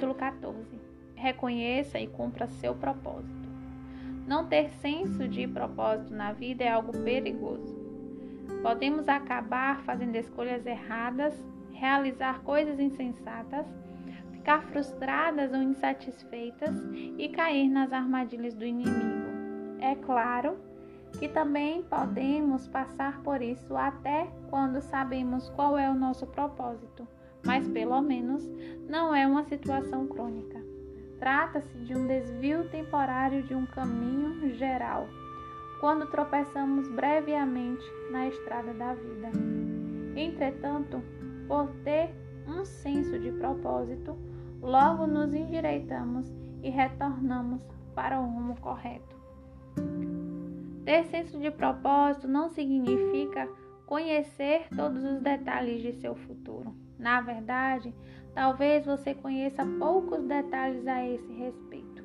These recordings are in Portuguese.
Capítulo 14. Reconheça e cumpra seu propósito. Não ter senso de propósito na vida é algo perigoso. Podemos acabar fazendo escolhas erradas, realizar coisas insensatas, ficar frustradas ou insatisfeitas e cair nas armadilhas do inimigo. É claro que também podemos passar por isso até quando sabemos qual é o nosso propósito, mas pelo menos não é uma situação crônica. Trata-se de um desvio temporário de um caminho geral, quando tropeçamos brevemente na estrada da vida. Entretanto, por ter um senso de propósito, logo nos endireitamos e retornamos para o rumo correto. Ter senso de propósito não significa conhecer todos os detalhes de seu futuro. Na verdade, talvez você conheça poucos detalhes a esse respeito.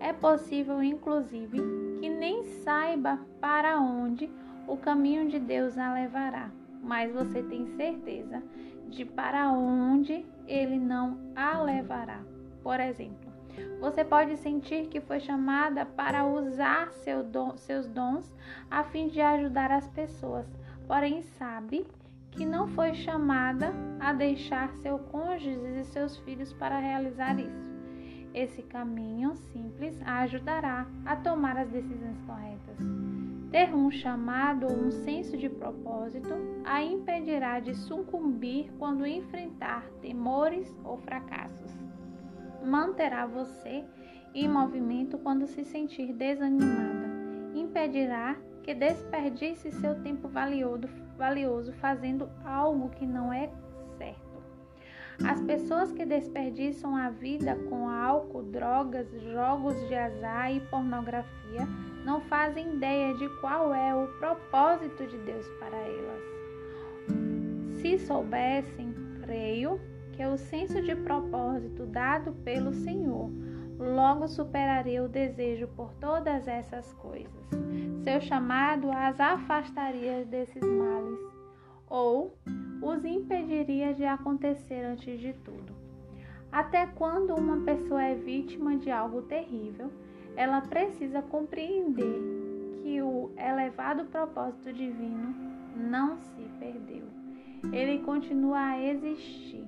É possível, inclusive, que nem saiba para onde o caminho de Deus a levará, mas você tem certeza de para onde ele não a levará. Por exemplo, você pode sentir que foi chamada para usar seu dom, seus dons a fim de ajudar as pessoas, porém sabe que não foi chamada a deixar seu cônjuge e seus filhos para realizar isso. Esse caminho simples a ajudará a tomar as decisões corretas. Ter um chamado ou um senso de propósito a impedirá de sucumbir quando enfrentar temores ou fracassos manterá você em movimento quando se sentir desanimada. Impedirá que desperdice seu tempo valioso, valioso fazendo algo que não é certo. As pessoas que desperdiçam a vida com álcool, drogas, jogos de azar e pornografia não fazem ideia de qual é o propósito de Deus para elas. Se soubessem, creio, que o senso de propósito dado pelo Senhor logo superaria o desejo por todas essas coisas. Seu chamado as afastaria desses males ou os impediria de acontecer antes de tudo. Até quando uma pessoa é vítima de algo terrível, ela precisa compreender que o elevado propósito divino não se perdeu. Ele continua a existir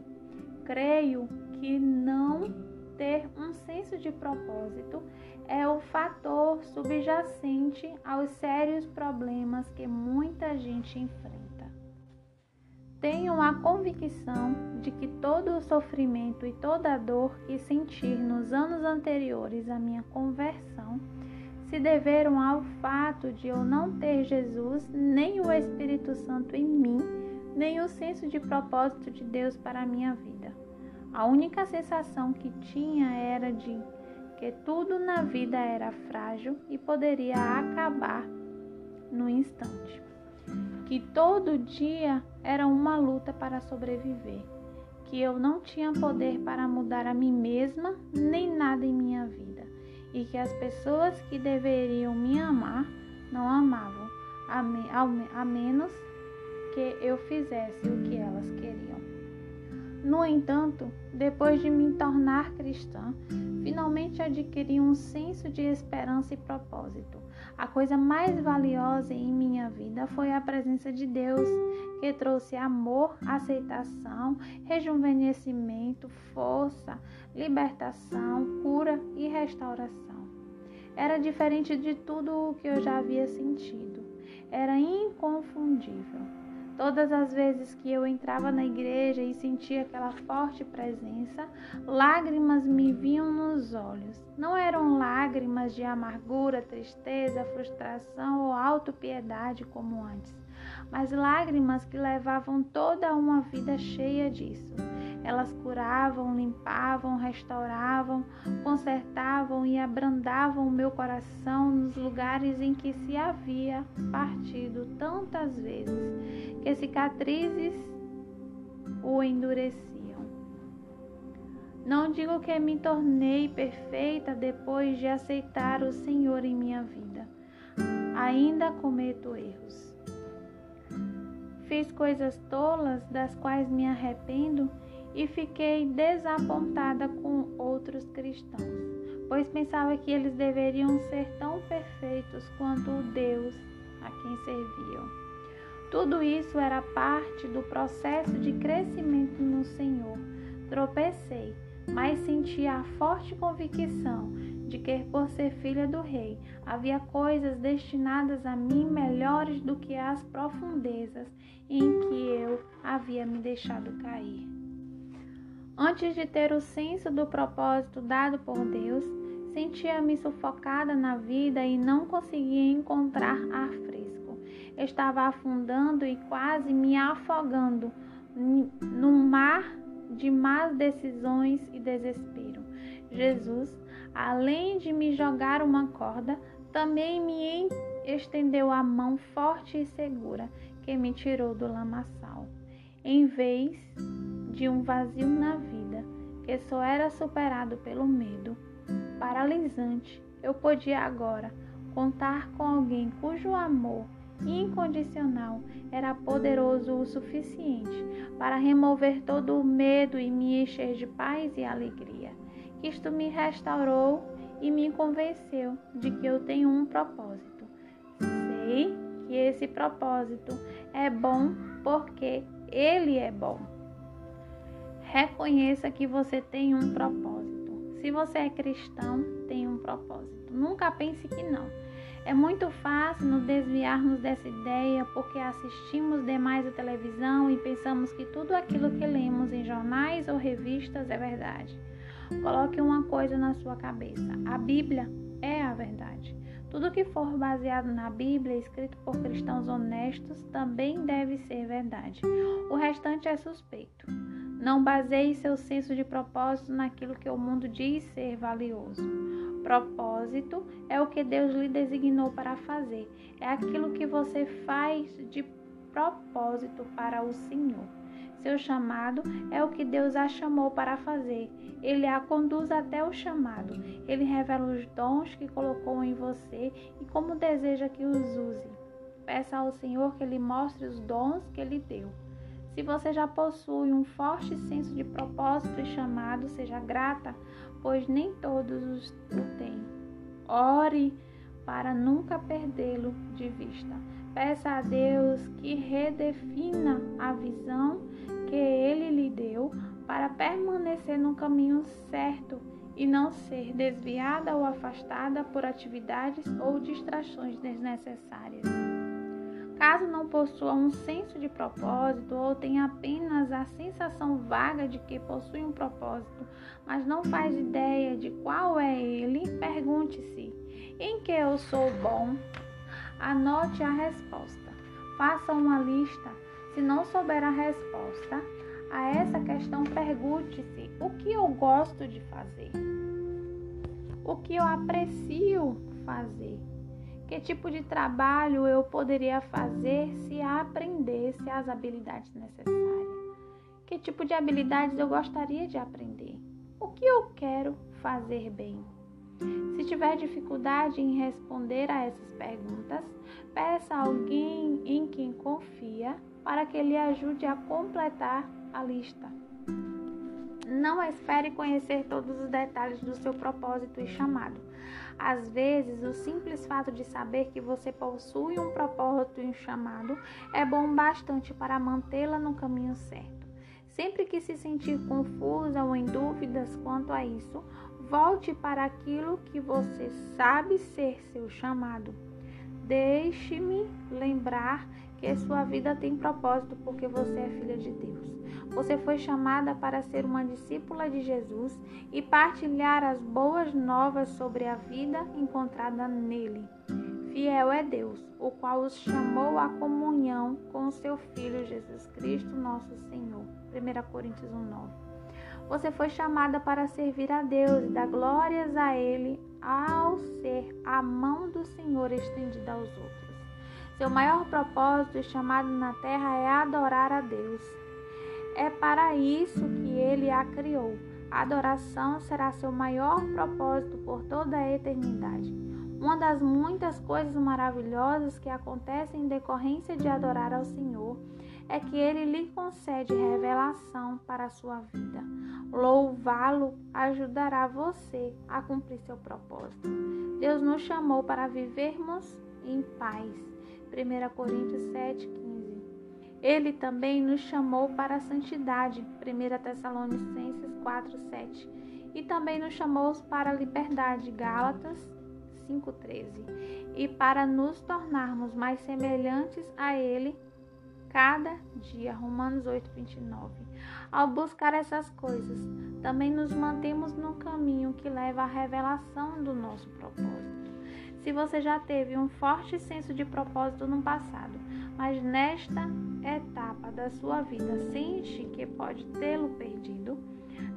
creio que não ter um senso de propósito é o fator subjacente aos sérios problemas que muita gente enfrenta. Tenho a convicção de que todo o sofrimento e toda a dor que senti nos anos anteriores à minha conversão se deveram ao fato de eu não ter Jesus nem o Espírito Santo em mim, nem o senso de propósito de Deus para a minha vida. A única sensação que tinha era de que tudo na vida era frágil e poderia acabar no instante. Que todo dia era uma luta para sobreviver. Que eu não tinha poder para mudar a mim mesma nem nada em minha vida. E que as pessoas que deveriam me amar não amavam, a, me, a menos que eu fizesse o que elas queriam. No entanto, depois de me tornar cristã, finalmente adquiri um senso de esperança e propósito. A coisa mais valiosa em minha vida foi a presença de Deus, que trouxe amor, aceitação, rejuvenescimento, força, libertação, cura e restauração. Era diferente de tudo o que eu já havia sentido. Era inconfundível. Todas as vezes que eu entrava na igreja e sentia aquela forte presença, lágrimas me vinham nos olhos. Não eram lágrimas de amargura, tristeza, frustração ou autopiedade como antes, mas lágrimas que levavam toda uma vida cheia disso. Elas curavam, limpavam, restauravam, consertavam e abrandavam o meu coração nos lugares em que se havia partido tantas vezes que cicatrizes o endureciam. Não digo que me tornei perfeita depois de aceitar o Senhor em minha vida. Ainda cometo erros. Fiz coisas tolas das quais me arrependo e fiquei desapontada com outros cristãos, pois pensava que eles deveriam ser tão perfeitos quanto o Deus a quem serviam. Tudo isso era parte do processo de crescimento no Senhor. Tropecei, mas senti a forte convicção de que, por ser filha do rei, havia coisas destinadas a mim melhores do que as profundezas em que eu havia me deixado cair. Antes de ter o senso do propósito dado por Deus, sentia-me sufocada na vida e não conseguia encontrar ar fresco. Estava afundando e quase me afogando num mar de más decisões e desespero. Jesus, além de me jogar uma corda, também me estendeu a mão forte e segura que me tirou do lamaçal. Em vez de um vazio na vida que só era superado pelo medo paralisante, eu podia agora contar com alguém cujo amor incondicional era poderoso o suficiente para remover todo o medo e me encher de paz e alegria. Isto me restaurou e me convenceu de que eu tenho um propósito. Sei que esse propósito é bom porque ele é bom. Reconheça que você tem um propósito. Se você é cristão, tem um propósito. Nunca pense que não. É muito fácil nos desviarmos dessa ideia porque assistimos demais a televisão e pensamos que tudo aquilo que lemos em jornais ou revistas é verdade. Coloque uma coisa na sua cabeça: a Bíblia é a verdade. Tudo que for baseado na Bíblia, escrito por cristãos honestos, também deve ser verdade. O restante é suspeito. Não baseie seu senso de propósito naquilo que o mundo diz ser valioso. Propósito é o que Deus lhe designou para fazer. É aquilo que você faz de propósito para o Senhor. Seu chamado é o que Deus a chamou para fazer. Ele a conduz até o chamado. Ele revela os dons que colocou em você e como deseja que os use. Peça ao Senhor que lhe mostre os dons que ele deu. Se você já possui um forte senso de propósito e chamado, seja grata, pois nem todos o têm. Ore para nunca perdê-lo de vista. Peça a Deus que redefina a visão que ele lhe deu para permanecer no caminho certo e não ser desviada ou afastada por atividades ou distrações desnecessárias. Caso não possua um senso de propósito ou tenha apenas a sensação vaga de que possui um propósito, mas não faz ideia de qual é ele, pergunte-se: em que eu sou bom? Anote a resposta. Faça uma lista. Se não souber a resposta a essa questão, pergunte-se: o que eu gosto de fazer? O que eu aprecio fazer? Que tipo de trabalho eu poderia fazer se aprendesse as habilidades necessárias? Que tipo de habilidades eu gostaria de aprender? O que eu quero fazer bem? Se tiver dificuldade em responder a essas perguntas, peça a alguém em quem confia para que lhe ajude a completar a lista. Não espere conhecer todos os detalhes do seu propósito e chamado. Às vezes, o simples fato de saber que você possui um propósito e um chamado é bom bastante para mantê-la no caminho certo. Sempre que se sentir confusa ou em dúvidas quanto a isso, volte para aquilo que você sabe ser seu chamado. Deixe-me lembrar que sua vida tem propósito porque você é filha de Deus. Você foi chamada para ser uma discípula de Jesus e partilhar as boas novas sobre a vida encontrada nele. Fiel é Deus, o qual os chamou à comunhão com o seu Filho Jesus Cristo, nosso Senhor. 1 Coríntios 1:9. Você foi chamada para servir a Deus e dar glórias a Ele ao ser a mão do Senhor estendida aos outros. Seu maior propósito e chamado na terra é adorar a Deus. É para isso que ele a criou. A adoração será seu maior propósito por toda a eternidade. Uma das muitas coisas maravilhosas que acontecem em decorrência de adorar ao Senhor é que ele lhe concede revelação para a sua vida. Louvá-lo ajudará você a cumprir seu propósito. Deus nos chamou para vivermos em paz. 1 Coríntios 7,15. Ele também nos chamou para a santidade. 1 Tessalonicenses 4,7. E também nos chamou para a liberdade. Gálatas 5,13. E para nos tornarmos mais semelhantes a Ele cada dia. Romanos 8, 29. Ao buscar essas coisas, também nos mantemos no caminho que leva à revelação do nosso propósito. Se você já teve um forte senso de propósito no passado, mas nesta etapa da sua vida sente que pode tê-lo perdido,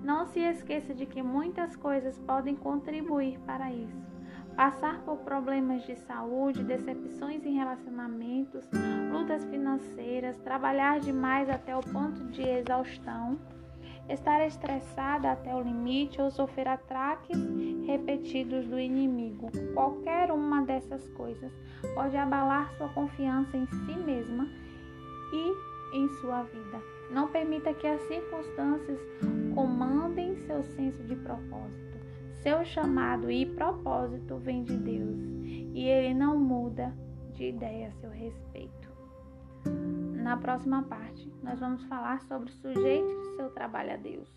não se esqueça de que muitas coisas podem contribuir para isso. Passar por problemas de saúde, decepções em relacionamentos, lutas financeiras, trabalhar demais até o ponto de exaustão, estar estressada até o limite ou sofrer ataques repetidos do inimigo. Qualquer uma dessas coisas pode abalar sua confiança em si mesma e em sua vida. Não permita que as circunstâncias comandem seu senso de propósito. Seu chamado e propósito vem de Deus e ele não muda de ideia a seu respeito. Na próxima parte, nós vamos falar sobre sujeite seu trabalho a Deus.